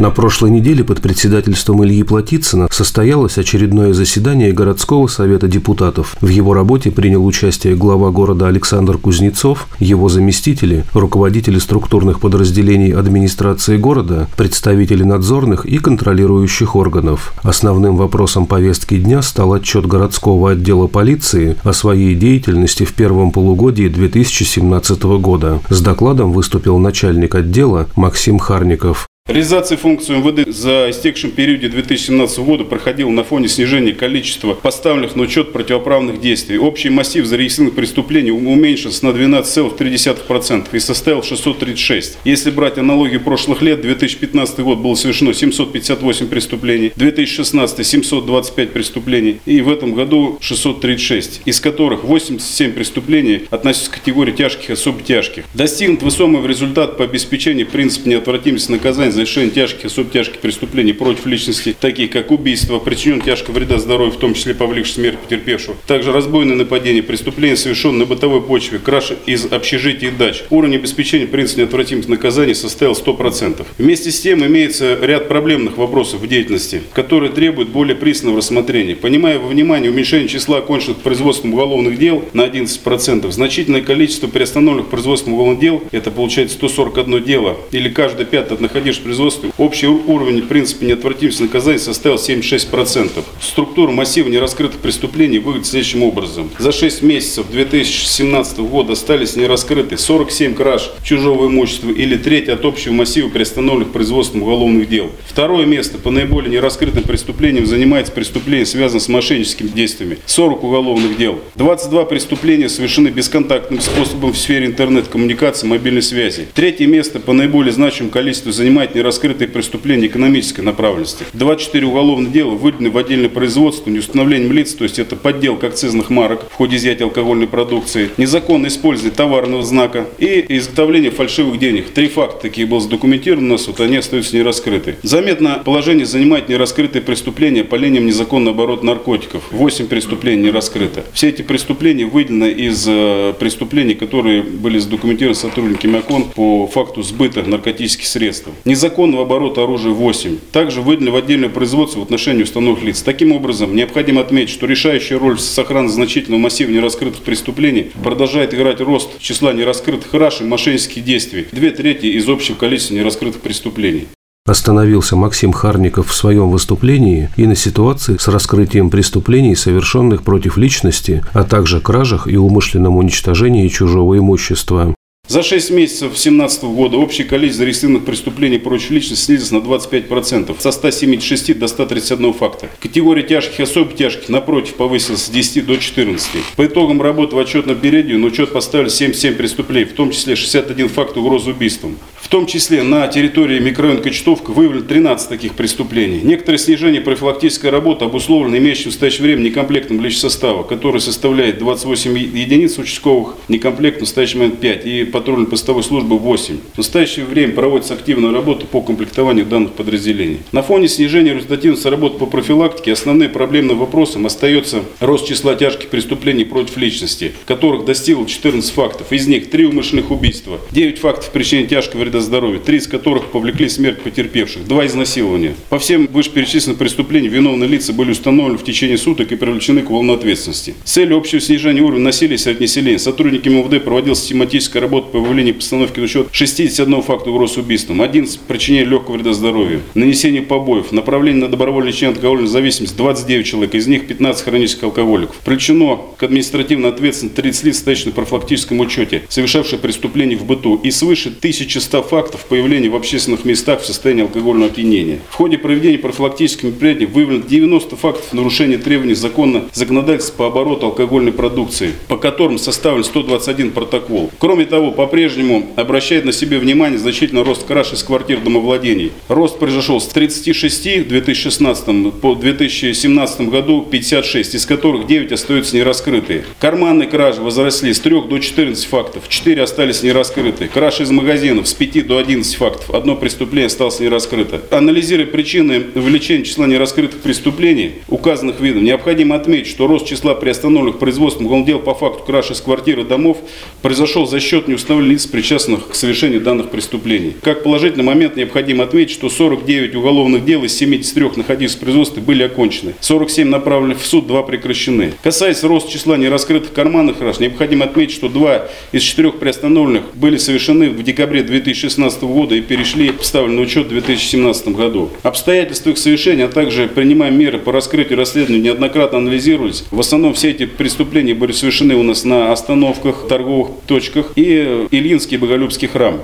На прошлой неделе под председательством Ильи Платицына состоялось очередное заседание городского совета депутатов. В его работе принял участие глава города Александр Кузнецов, его заместители, руководители структурных подразделений администрации города, представители надзорных и контролирующих органов. Основным вопросом повестки дня стал отчет городского отдела полиции о своей деятельности в первом полугодии 2017 года. С докладом выступил начальник отдела Максим Харников. Реализация функций МВД за истекшем периоде 2017 года проходила на фоне снижения количества поставленных на учет противоправных действий. Общий массив зарегистрированных преступлений уменьшился на 12,3% и составил 636. Если брать аналогию прошлых лет, 2015 год было совершено 758 преступлений, 2016 725 преступлений и в этом году 636, из которых 87 преступлений относятся к категории тяжких и особо тяжких. Достигнут высокий результат по обеспечению принципа неотвратимости наказания за совершение тяжких и субтяжких преступлений против личности, таких как убийство, причинение тяжкого вреда здоровью, в том числе повлекшей смерть потерпевшего. Также разбойное нападение, преступления, совершенные на бытовой почве, краж из общежитий и дач. Уровень обеспечения принципа неотвратимости наказаний составил 100%. Вместе с тем имеется ряд проблемных вопросов в деятельности, которые требуют более пристального рассмотрения. Понимая во внимание уменьшение числа оконченных производством уголовных дел на 11%, значительное количество приостановленных производством уголовных дел, это получается 141 дело, или каждый пятый от находившихся производстве общий уровень принципа неотвратимости наказания составил 76%. Структура массива нераскрытых преступлений выглядит следующим образом. За 6 месяцев 2017 года остались нераскрыты 47 краж чужого имущества или треть от общего массива приостановленных производством уголовных дел. Второе место по наиболее нераскрытым преступлениям занимается преступление, связанное с мошенническими действиями. 40 уголовных дел. 22 преступления совершены бесконтактным способом в сфере интернет-коммуникации, мобильной связи. Третье место по наиболее значимому количеству занимает раскрыть нераскрытые преступления экономической направленности. 24 уголовных дела выделены в отдельное производство неустановлением лиц, то есть это подделка акцизных марок в ходе изъятия алкогольной продукции, незаконное использование товарного знака и изготовление фальшивых денег. Три факта такие было задокументировано у нас, вот они остаются нераскрыты. Заметно положение занимает нераскрытые преступления по линиям незаконного оборота наркотиков. 8 преступлений не раскрыто. Все эти преступления выделены из э, преступлений, которые были задокументированы сотрудниками ОКОН по факту сбыта наркотических средств незаконного оборота оружия 8. Также выделено в отдельное производство в отношении установленных лиц. Таким образом, необходимо отметить, что решающая роль в сохранности значительного массива нераскрытых преступлений продолжает играть рост числа нераскрытых раш и мошеннических действий. Две трети из общего количества нераскрытых преступлений. Остановился Максим Харников в своем выступлении и на ситуации с раскрытием преступлений, совершенных против личности, а также кражах и умышленном уничтожении чужого имущества. За 6 месяцев 2017 года общее количество зарегистрированных преступлений против личности снизилось на 25%, со 176 до 131 факта. Категория тяжких и особо тяжких, напротив, повысилась с 10 до 14. По итогам работы в отчетном периоде на учет поставили 77 преступлений, в том числе 61 факт угрозы убийством. Том числе на территории микрорайона Кочетовка выявлено 13 таких преступлений. Некоторое снижение профилактической работы обусловлено имеющим в настоящее время некомплектом личного состава, который составляет 28 единиц участковых, некомплект в настоящий момент 5. И по патрульно-постовой службы 8. В настоящее время проводится активная работа по комплектованию данных подразделений. На фоне снижения результативности работы по профилактике основным проблемным вопросом остается рост числа тяжких преступлений против личности, которых достигло 14 фактов. Из них 3 умышленных убийства, 9 фактов причинения тяжкого вреда здоровью, 3 из которых повлекли смерть потерпевших, 2 изнасилования. По всем вышеперечисленным преступлениям виновные лица были установлены в течение суток и привлечены к волну ответственности. С целью общего снижения уровня насилия среди населения сотрудниками МВД проводилась систематическая работа по выявлению постановки на учет 61 факта угроз убийством, 11 причинения легкого вреда здоровью, нанесение побоев, направление на добровольное лечение алкогольной зависимости 29 человек, из них 15 хронических алкоголиков. Привлечено к административной ответственности 30 лиц, стоящих на профилактическом учете, совершавших преступления в быту, и свыше 1100 фактов появления в общественных местах в состоянии алкогольного опьянения. В ходе проведения профилактических мероприятий выявлено 90 фактов нарушения требований закона законодательства по обороту алкогольной продукции, по которым составлен 121 протокол. Кроме того, по-прежнему обращает на себе внимание значительный рост краж из квартир домовладений. Рост произошел с 36 в 2016 по 2017 году 56, из которых 9 остаются нераскрытые. Карманные кражи возросли с 3 до 14 фактов, 4 остались нераскрытые. Краж из магазинов с 5 9 до 11 фактов. Одно преступление осталось не раскрыто. Анализируя причины увеличения числа нераскрытых преступлений, указанных видов, необходимо отметить, что рост числа приостановленных производством уголовных дел по факту краж из квартир и домов произошел за счет неустановленных лиц, причастных к совершению данных преступлений. Как положительный момент необходимо отметить, что 49 уголовных дел из 73 находившихся в производстве были окончены. 47 направлены в суд, 2 прекращены. Касаясь роста числа нераскрытых карманных краж, необходимо отметить, что два из четырех приостановленных были совершены в декабре 2016 года и перешли в ставленный учет в 2017 году. Обстоятельства их совершения, а также принимаем меры по раскрытию расследования неоднократно анализировались. В основном все эти преступления были совершены у нас на остановках, торговых точках и Ильинский и Боголюбский храм.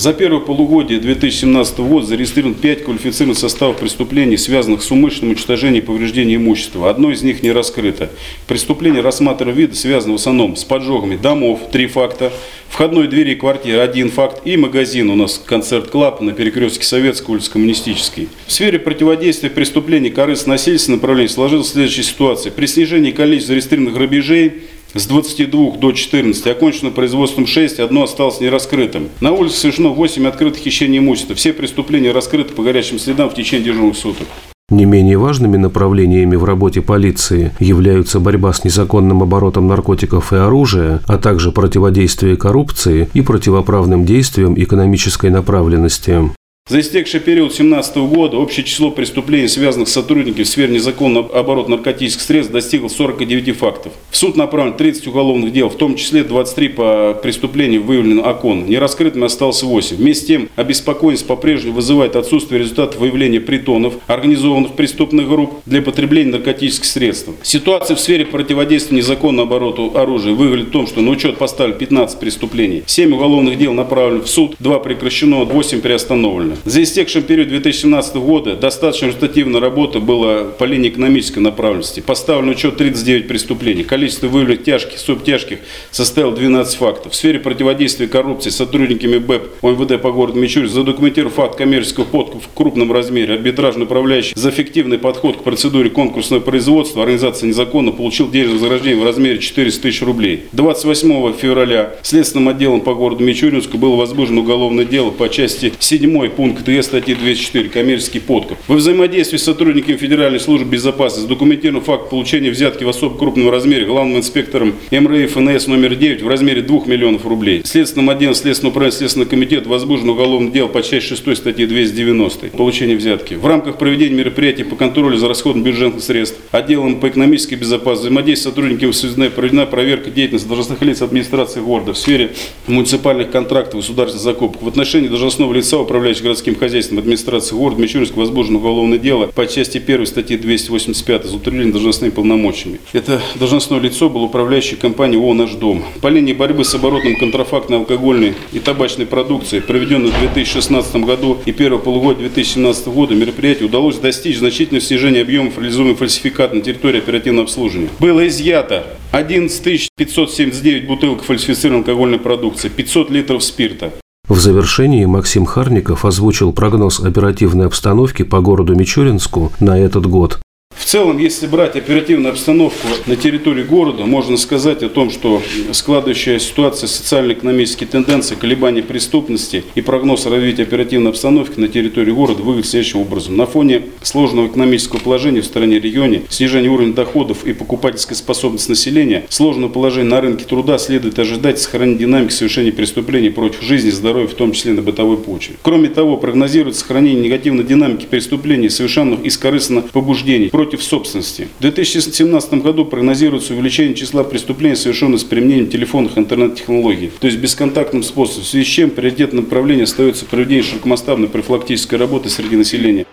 За первое полугодие 2017 года зарегистрировано 5 квалифицированных составов преступлений, связанных с умышленным уничтожением и повреждением имущества. Одно из них не раскрыто. Преступления рассматриваемого вида связаны в основном с поджогами домов, 3 факта, входной двери квартиры, один факт, и магазин у нас Concept Club на перекрестке Советской улицы Коммунистической. В сфере противодействия преступлений корыстно-насильственного направления сложилась следующая ситуация. При снижении количества зарегистрированных грабежей с 22 до 14 окончено производством 6, одно осталось нераскрытым. На улице совершено 8 открытых хищений имущества. Все преступления раскрыты по горячим следам в течение дежурных суток. Не менее важными направлениями в работе полиции являются борьба с незаконным оборотом наркотиков и оружия, а также противодействие коррупции и противоправным действиям экономической направленности. За истекший период 2017 года общее число преступлений, связанных с сотрудниками в сфере незаконного оборота наркотических средств, достигло 49 фактов. В суд направлено 30 уголовных дел, в том числе 23 по преступлению выявлено ОКОН. Нераскрытыми осталось 8. Вместе с тем, обеспокоенность по-прежнему вызывает отсутствие результатов выявления притонов, организованных преступных групп для потребления наркотических средств. Ситуация в сфере противодействия незаконному обороту оружия выглядит в том, что на учет поставили 15 преступлений. 7 уголовных дел направлены в суд, 2 прекращено, 8 приостановлено. За истекший период 2017 года достаточно результативная работа была по линии экономической направленности. Поставлен учет 39 преступлений. Количество выявленных тяжких, субтяжких составило 12 фактов. В сфере противодействия коррупции сотрудниками БЭП ОМВД по городу Мичурин задокументирован факт коммерческого подкупа в крупном размере. Арбитражный управляющий за эффективный подход к процедуре конкурсного производства организация незаконно получил денежное вознаграждение в размере 400 тысяч рублей. 28 февраля Следственным отделом по городу Мичуринску было возбуждено уголовное дело по части 7 пункт ТС статьи 204 «Коммерческий подкуп». Во взаимодействии с сотрудниками Федеральной службы безопасности документирован факт получения взятки в особо крупном размере главным инспектором МРЭ ФНС номер 9 в размере 2 миллионов рублей. Следственным отделом Следственного управления Следственного комитета возбуждено уголовное дело по части 6 статьи 290 «Получение взятки». В рамках проведения мероприятий по контролю за расходом бюджетных средств отделом по экономической безопасности взаимодействие с сотрудниками СУЗН проведена проверка деятельности должностных лиц администрации города в сфере муниципальных контрактов государственных закупок. В отношении должностного лица, управляющего городским хозяйством администрации города Мичуринск возбуждено уголовное дело по части 1 статьи 285 за утверждение должностными полномочиями. Это должностное лицо было управляющей компанией ООО «Наш дом». По линии борьбы с оборотом контрафактной алкогольной и табачной продукции, проведенной в 2016 году и первого полугодия 2017 года, мероприятию удалось достичь значительного снижения объемов реализуемых фальсификат на территории оперативного обслуживания. Было изъято 11 579 бутылок фальсифицированной алкогольной продукции, 500 литров спирта, в завершении Максим Харников озвучил прогноз оперативной обстановки по городу Мичуринску на этот год. В целом, если брать оперативную обстановку на территории города, можно сказать о том, что складывающая ситуация, социально-экономические тенденции, колебания преступности и прогноз развития оперативной обстановки на территории города выглядит следующим образом. На фоне сложного экономического положения в стране регионе, снижения уровня доходов и покупательской способности населения, сложного положения на рынке труда следует ожидать сохранения динамики совершения преступлений против жизни и здоровья, в том числе на бытовой почве. Кроме того, прогнозируется сохранение негативной динамики преступлений, совершенных из корыстных побуждений против против собственности. В 2017 году прогнозируется увеличение числа преступлений, совершенных с применением телефонных интернет-технологий, то есть бесконтактным способом, в связи с чем приоритетным направлением остается проведение широкомасштабной профилактической работы среди населения.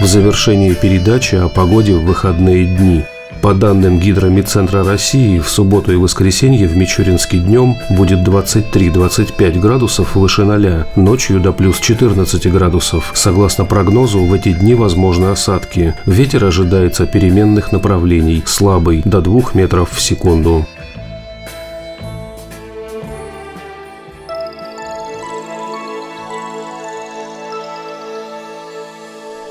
В завершении передачи о погоде в выходные дни. По данным Гидромедцентра России, в субботу и воскресенье в Мичуринске днем будет 23-25 градусов выше 0, ночью до плюс 14 градусов. Согласно прогнозу, в эти дни возможны осадки. Ветер ожидается переменных направлений, слабый, до 2 метров в секунду.